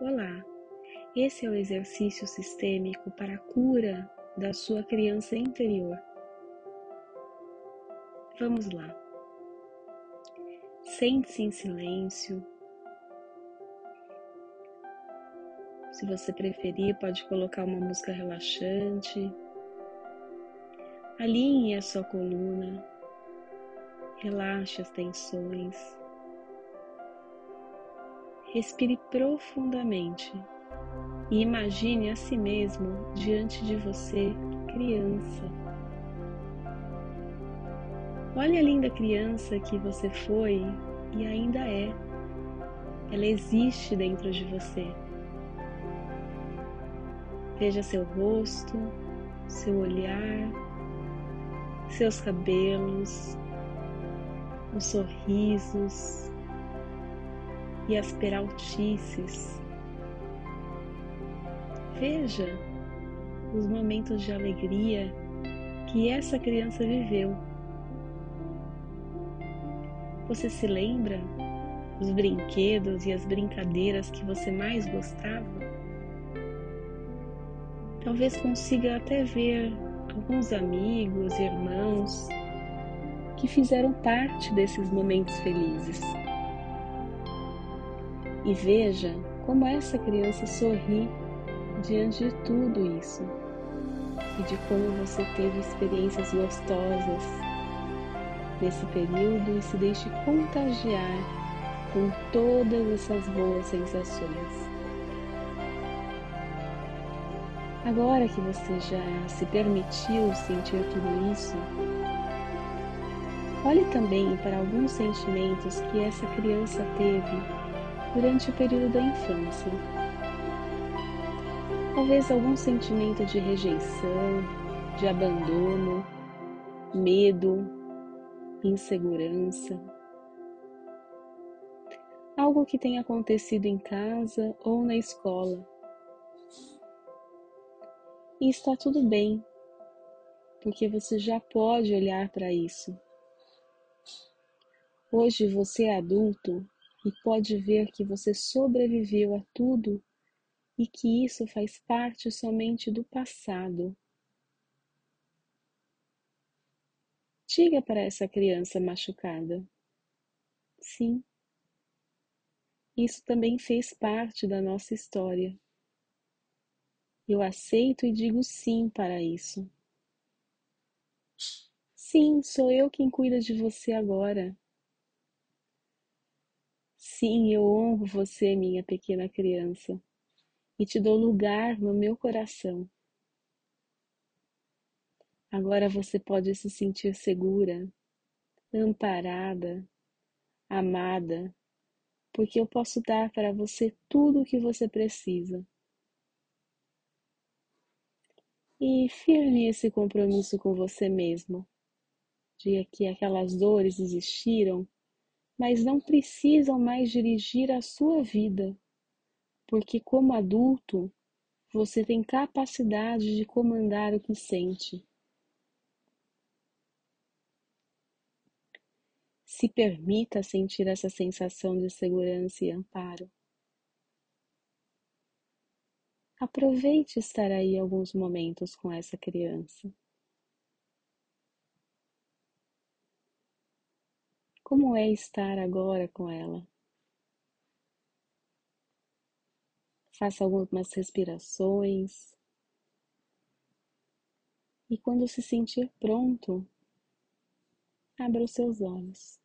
Olá! Esse é o exercício sistêmico para a cura da sua criança interior. Vamos lá. Sente-se em silêncio. Se você preferir, pode colocar uma música relaxante. Alinhe a sua coluna. Relaxe as tensões. Respire profundamente e imagine a si mesmo diante de você, criança. Olhe a linda criança que você foi e ainda é. Ela existe dentro de você. Veja seu rosto, seu olhar, seus cabelos, os sorrisos, e as peraltices. Veja os momentos de alegria que essa criança viveu. Você se lembra dos brinquedos e as brincadeiras que você mais gostava? Talvez consiga até ver alguns amigos, irmãos que fizeram parte desses momentos felizes e veja como essa criança sorri diante de tudo isso e de como você teve experiências gostosas nesse período e se deixe contagiar com todas essas boas sensações. Agora que você já se permitiu sentir tudo isso, olhe também para alguns sentimentos que essa criança teve durante o período da infância. Talvez algum sentimento de rejeição, de abandono, medo, insegurança. Algo que tenha acontecido em casa ou na escola. E está tudo bem, porque você já pode olhar para isso. Hoje você é adulto e pode ver que você sobreviveu a tudo e que isso faz parte somente do passado. Diga para essa criança machucada: sim, isso também fez parte da nossa história. Eu aceito e digo sim para isso. Sim, sou eu quem cuida de você agora. Sim, eu honro você, minha pequena criança, e te dou lugar no meu coração. Agora você pode se sentir segura, amparada, amada, porque eu posso dar para você tudo o que você precisa. E firme esse compromisso com você mesmo, de que aquelas dores existiram mas não precisam mais dirigir a sua vida, porque, como adulto, você tem capacidade de comandar o que sente. Se permita sentir essa sensação de segurança e amparo. Aproveite estar aí alguns momentos com essa criança. Como é estar agora com ela? Faça algumas respirações. E quando se sentir pronto, abra os seus olhos.